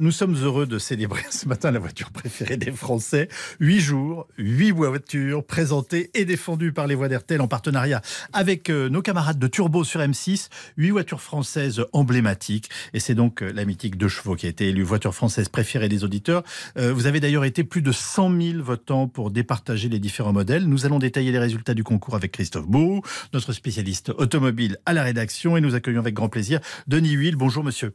Nous sommes heureux de célébrer ce matin la voiture préférée des Français. Huit jours, huit voitures présentées et défendues par les voix d'RTL en partenariat avec euh, nos camarades de Turbo sur M6. Huit voitures françaises emblématiques. Et c'est donc euh, la mythique deux chevaux qui a été élue voiture française préférée des auditeurs. Euh, vous avez d'ailleurs été plus de 100 000 votants pour départager les différents modèles. Nous allons détailler les résultats du concours avec Christophe Beau, notre spécialiste automobile à la rédaction. Et nous accueillons avec grand plaisir Denis Huil. Bonjour monsieur.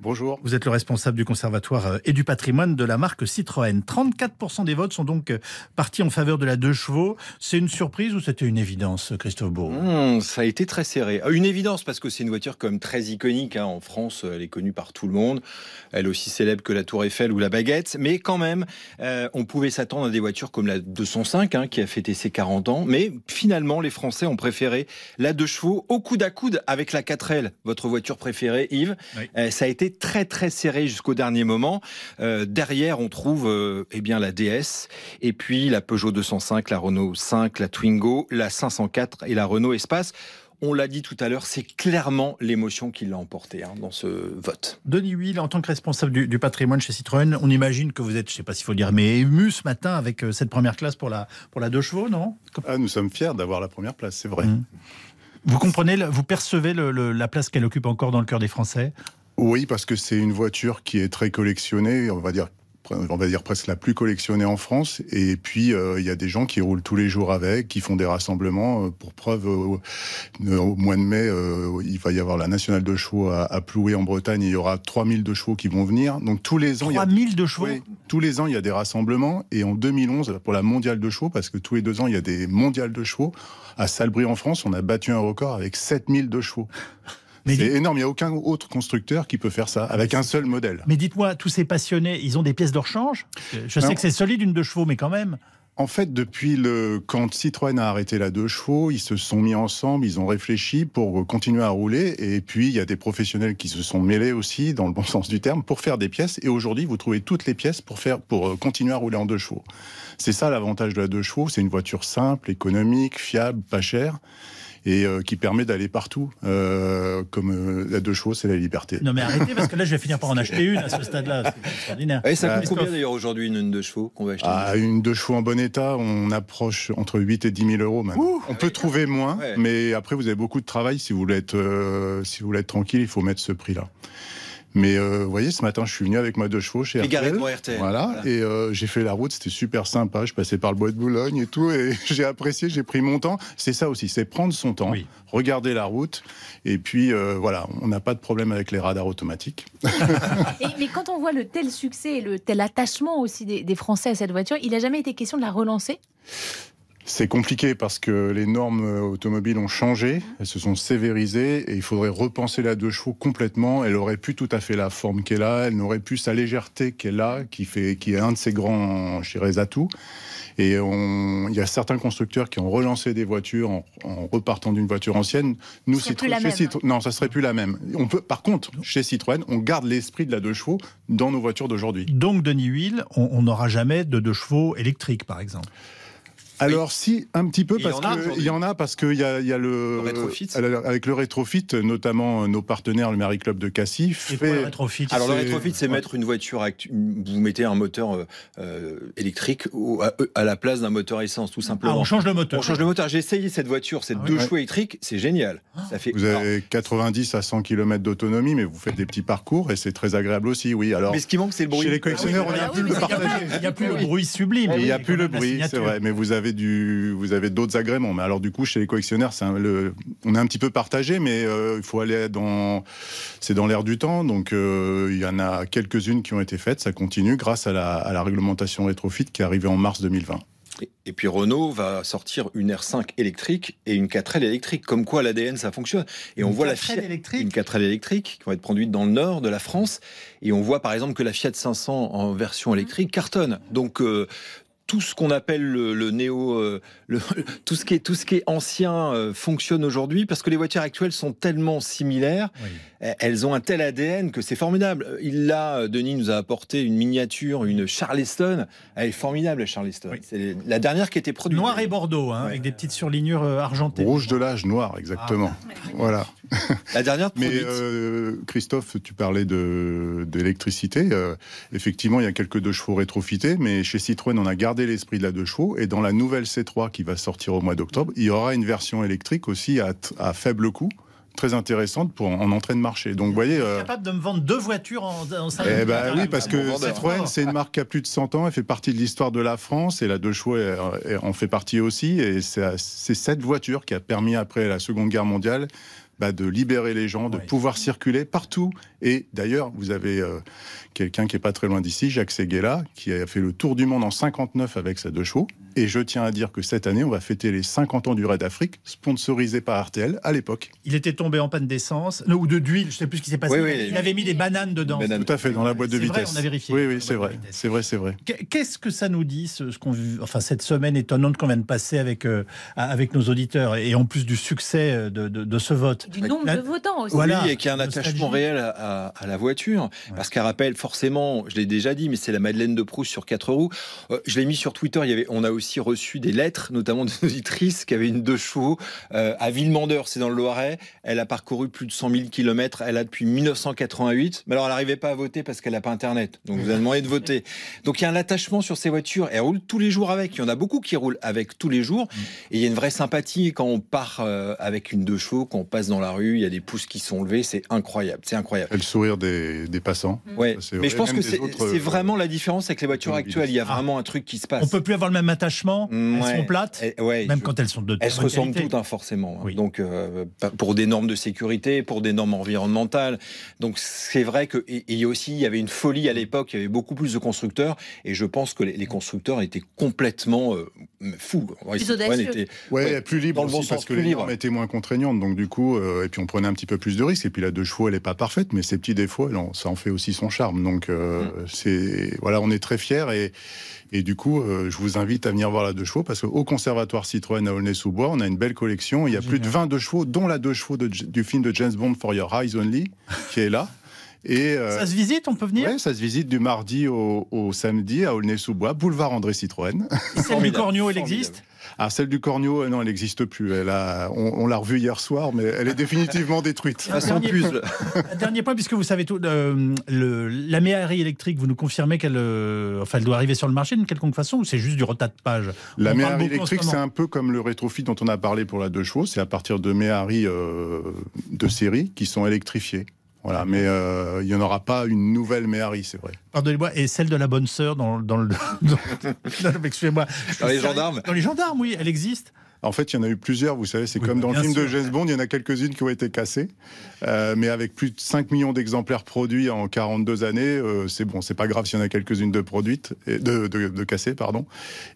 Bonjour. Vous êtes le responsable du conservatoire euh, et du patrimoine de la marque Citroën. 34% des votes sont donc euh, partis en faveur de la deux chevaux. C'est une surprise ou c'était une évidence, Christophe Beau mmh, Ça a été très serré. Ah, une évidence parce que c'est une voiture comme très iconique. Hein. En France, elle est connue par tout le monde. Elle est aussi célèbre que la Tour Eiffel ou la Baguette. Mais quand même, euh, on pouvait s'attendre à des voitures comme la 205 hein, qui a fêté ses 40 ans. Mais finalement, les Français ont préféré la deux chevaux au coude à coude avec la 4L, votre voiture préférée, Yves. ça a été très très serré jusqu'au dernier moment. Euh, derrière, on trouve euh, eh bien la DS et puis la Peugeot 205, la Renault 5, la Twingo, la 504 et la Renault Espace. On l'a dit tout à l'heure, c'est clairement l'émotion qui l'a emporté hein, dans ce vote. Denis Huil, en tant que responsable du, patrimoine chez Citroën, on imagine que vous êtes, je ne sais pas s'il faut dire, mais ému ce matin avec euh, cette première classe pour la, pour la deux chevaux, non? Ah, Nous sommes fiers d'avoir la première place, c'est vrai. Mmh. Vous comprenez, vous percevez la place qu'elle occupe encore dans le cœur des Français? Oui, parce que c'est une voiture qui est très collectionnée, on va dire on va dire presque la plus collectionnée en France. Et puis, euh, il y a des gens qui roulent tous les jours avec, qui font des rassemblements. Euh, pour preuve, au mois de mai, euh, il va y avoir la nationale de chevaux à, Ploué en Bretagne. il y aura 3000 de chevaux qui vont venir. Donc tous les ans, 3000 de chevaux. tous les ans, il y a des rassemblements. Et en 2011, pour la mondiale de chevaux, parce que tous les deux ans, il y a des mondiales de chevaux. À Salbris en France, on a battu un record avec 7000 de chevaux. C'est énorme, il n'y a aucun autre constructeur qui peut faire ça avec un seul modèle. Mais dites-moi, tous ces passionnés, ils ont des pièces de rechange? Je sais que c'est solide une deux chevaux, mais quand même. En fait, depuis le quand Citroën a arrêté la deux chevaux, ils se sont mis ensemble, ils ont réfléchi pour continuer à rouler. Et puis, il y a des professionnels qui se sont mêlés aussi, dans le bon sens du terme, pour faire des pièces. Et aujourd'hui, vous trouvez toutes les pièces pour faire, pour euh, continuer à rouler en deux chevaux. C'est ça l'avantage de la deux chevaux. C'est une voiture simple, économique, fiable, pas chère et euh, qui permet d'aller partout. Euh, comme euh, la deux chevaux, c'est la liberté. Non mais arrêtez parce que là je vais finir par en acheter une à ce stade-là. C'est extraordinaire. Et ça coûte combien d'ailleurs aujourd'hui une, une deux chevaux qu'on va acheter ah, Une deux chevaux en bon état, on approche entre 8 et 10 000 euros maintenant. on peut trouver moins, mais après vous avez beaucoup de travail. Si vous voulez être, si vous voulez être tranquille, il faut mettre ce prix-là. Mais euh, vous voyez, ce matin, je suis venu avec ma deux chevaux chez RTL. RTL. Voilà, et euh, j'ai fait la route, c'était super sympa. Je passais par le bois de Boulogne et tout, et j'ai apprécié, j'ai pris mon temps. C'est ça aussi, c'est prendre son temps, regarder la route, et puis euh, voilà, on n'a pas de problème avec les radars automatiques. mais quand on voit le tel succès et le tel attachement aussi des, des Français à cette voiture, il n'a jamais été question de la relancer? C'est compliqué parce que les normes automobiles ont changé, elles se sont sévérisées et il faudrait repenser la deux chevaux complètement. Elle aurait pu tout à fait la forme qu'elle a, elle n'aurait plus sa légèreté qu'elle a, qui, fait, qui est un de ses grands chez atouts. Et il y a certains constructeurs qui ont relancé des voitures en, repartant d'une voiture ancienne. Nous, Citroën, non, ça serait plus la même. On peut, par contre, chez Citroën, on garde l'esprit de la deux chevaux dans nos voitures d'aujourd'hui. Donc, Denis Huile, on n'aura jamais de deux chevaux électriques, par exemple. Alors si un petit peu parce qu'il y en a parce qu'il y a, y a le, rétrofit. avec le rétrofit notamment euh, nos partenaires le Mary Club de Cassis fait le rétrofit alors le rétrofit c'est mettre une voiture vous mettez un moteur euh, euh, électrique à, la place d'un moteur essence tout simplement. ah, on change le moteur. On change le moteur. J'ai essayé cette voiture cette ah deux chevaux électriques c'est génial. Ah. ça fait vous avez 90 à 100 km d'autonomie mais vous faites des petits parcours et c'est très agréable aussi oui. Alors mais ce qui manque c'est le bruit. chez les collectionneurs on a plus le il n'y a plus le bruit sublime. Il n'y a plus le bruit c'est vrai. Mais vous avez du, vous avez d'autres agréments. Mais alors du coup, chez les collectionneurs, c'est le, on est un petit peu partagé, mais euh, il faut aller dans, c'est dans l'air du temps. Donc euh, il y en a quelques-unes qui ont été faites, ça continue grâce à la, à la réglementation rétrofit qui est arrivée en mars 2020. Et puis Renault va sortir une R5 électrique et une 4L électrique. Comme quoi l'ADN ça fonctionne. Et on voit la Fiat, électrique. une 4L électrique qui va être produite dans le nord de la France. Et on voit par exemple que la Fiat 500 en version électrique cartonne. Donc euh, tout ce qu'on appelle le, le néo, euh, le- tout ce qui est tout ce qui est ancien euh, fonctionne aujourd'hui parce que les voitures actuelles sont tellement similaires, Oui. eh, elles ont un tel ADN que c'est formidable. Il là, euh, Denis nous a apporté une miniature, une Charleston. Elle est formidable, la Charleston. Oui. C'est la dernière qui a été produite. Noir et bordeaux, hein, Ouais. avec des petites surlignures euh, argentées. Rouge de l'âge, noir, exactement. Voilà. La dernière Mais produite. euh, Christophe, tu parlais de d'électricité. Euh, effectivement, il y a quelques deux chevaux rétrofités, mais chez Citroën, on a gardé l'esprit de la deux chevaux. Et dans la nouvelle C3 qui va sortir au mois d'octobre, il y aura une version électrique aussi à, à faible coût, très intéressante pour en, en entrée de marché. Donc, vous voyez. euh, capable de me vendre deux voitures en, en cinq eh minutes. ben oui, parce que. Citroën, c'est une marque qui a plus de 100 ans, elle fait partie de l'histoire de la France et la deux chevaux en fait partie aussi. Et c'est c'est cette voiture qui a permis, après la Seconde Guerre mondiale, bah, de libérer les gens, de Ouais. pouvoir circuler partout. Et d'ailleurs, vous avez euh, quelqu'un qui est pas très loin d'ici, Jacques Seguela, qui a fait le tour du monde en 59 avec sa deux chevaux. Et je tiens à dire que cette année, on va fêter les 50 ans du Raid d'Afrique, sponsorisé par RTL à l'époque. Il était tombé en panne d'essence, ou de d'huile, je sais plus ce qui s'est passé. Oui, oui. il avait mis des bananes dedans. Bananes. Tout à fait, dans la boîte de vrai, vitesse. on a vérifié. Oui, oui, c'est vrai. C'est vrai, c'est vrai. Qu'est- Qu'est-ce que ça nous dit, ce, ce qu'on, enfin, cette semaine étonnante qu'on vient de passer avec, euh, avec nos auditeurs, et en plus du succès euh, de, de- de ce vote? Du nombre La- de votants aussi. Voilà. Oui, et qui a un attachement réel à, à- à la voiture. Parce qu'elle rappelle forcément, je l'ai déjà dit, mais c'est la Madeleine de Proust sur quatre roues. Euh, je l'ai mis sur Twitter. Il y avait, on a aussi reçu des lettres, notamment d'une auditrice qui avait une deux chevaux euh, à Villemandeur, c'est dans le Loiret. Elle a parcouru plus de 100 000 kilomètres. Elle a depuis 1988. Mais alors, elle n'arrivait pas à voter parce qu'elle n'a pas Internet. Donc, vous a demandé de voter. Donc, il y a un attachement sur ces voitures. Elle roule tous les jours avec. Il y en a beaucoup qui roulent avec tous les jours. Et il y a une vraie sympathie quand on part euh, avec une deux chevaux, quand on passe dans la rue, il y a des pouces qui sont levés. C'est incroyable. C'est incroyable. Et le sourire des, des passants. Ouais. Ça, c'est Mais je pense Même que c'est autres, euh, vraiment la différence avec les voitures actuelles. Il y a Ah. vraiment un truc qui se passe. On peut plus avoir le même attachement, Mm, elles ouais. sont plates, Eh, ouais, même je- quand elles sont de Elles se ressemblent toutes, hein, forcément. Oui. Donc, euh, pas- pour des normes de sécurité, pour des normes environnementales. Donc, c'est vrai que et, et il y a aussi, il y avait une folie à l'époque. Il y avait beaucoup plus de constructeurs, et je pense que les, les constructeurs étaient complètement euh, fous. Ouais, Plus audacieux. était- Ouais, Ouais, plus libre dans le bon aussi, parce sens, que les normes étaient moins contraignantes. Donc, du coup, euh, et puis on prenait un petit peu plus de risques. Et puis la deux chevaux, elle n'est pas parfaite, mais ses petits défauts, elle en- ça en fait aussi son charme. Donc, euh, Mm. c'est voilà, on est très fiers. Et, et du coup, euh, je vous invite à venir voir la deux chevaux, parce qu'au Conservatoire Citroën à Aulnay-sous-Bois, on a une belle collection. Il y a plus de 20 deux chevaux, dont la deux chevaux de- du film de James Bond For Your Eyes Only, qui est là. Et euh, Ça se visite, on peut venir? Ouais, ça se visite du mardi au, au samedi à Aulnay-sous-Bois, boulevard André Citroën. Celle du Cornio, elle existe? Ah, celle du Cornio, euh, non, elle n'existe plus. Elle a, on, on l'a revue hier soir, mais elle est définitivement détruite. Dernier- puzzle. Un Dernier point, puisque vous savez tout, euh, le, la Méhari électrique, vous nous confirmez qu'elle euh, enfin, elle doit arriver sur le marché d'une quelconque façon ou c'est juste du retard de page? La en électrique, ce c'est un peu comme le rétrofit dont on a parlé pour la deux chevaux. C'est à partir de Méhari euh, de série qui sont électrifiés. Voilà, mais euh, il n'y en aura pas une nouvelle Méhari, c'est vrai. Pardonnez-moi, et celle de la bonne sœur dans, dans le. dans- Excusez-moi. Dans les gendarmes Dans les gendarmes, oui, elle existe. En fait, il y en a eu plusieurs, vous savez, c'est Oui, comme bah, dans le film de. James Bond, il y en a quelques-unes qui ont été cassées, Euh, mais avec plus de 5 millions d'exemplaires produits en 42 années, euh, c'est bon, c'est pas grave s'il y en a quelques-unes de produites, de, de, de cassées, pardon.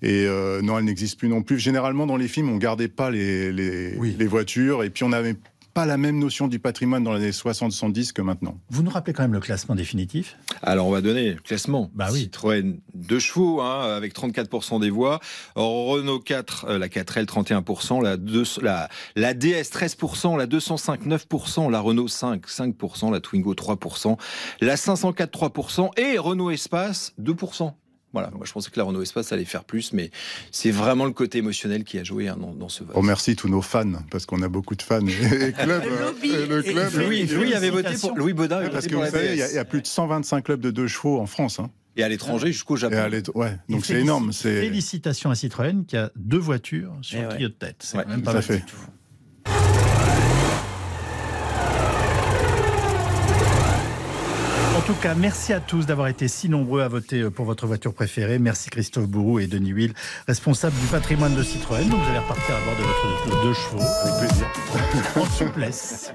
Et euh, non, elles n'existent plus non plus. Généralement, dans les films, on gardait pas les, les, Oui. les voitures, et puis on n'avait pas la même notion du patrimoine dans les années 60-70 que maintenant. Vous nous rappelez quand même le classement définitif? Alors, on va donner le classement. Bah oui. Citroën, deux chevaux, hein, avec 34% des voix. Renault 4, euh, la 4L, 31%. La, 2, la, la DS, 13%. La 205, 9%. La Renault 5, 5%. La Twingo, 3%. La 504, 3%. Et Renault Espace, 2%. Voilà, moi je pensais que la Renault Espace allait faire plus, mais c'est vraiment le côté émotionnel qui a joué hein, dans, dans ce vote. On remercie tous nos fans, parce qu'on a beaucoup de fans. Et club, Le lobby. euh, le club, et Louis. Louis avait voté pour Louis Baudin parce que vous savez, il y, a- y plus de 125 clubs de deux chevaux en France. hein. Et à l'étranger jusqu'au Et Japon. ouais, donc c'est énorme. Félicitations à Citroën qui a deux voitures sur Eh le ouais. trio de tête. C'est Ouais, même tout pas mal fait. du tout. Tout cas, merci à tous d'avoir été si nombreux à voter euh, pour votre voiture préférée. Merci Christophe Bourou et Denis Will, responsables du patrimoine de Citroën. Donc vous allez repartir à bord de votre de deux chevaux avec plaisir. en souplesse.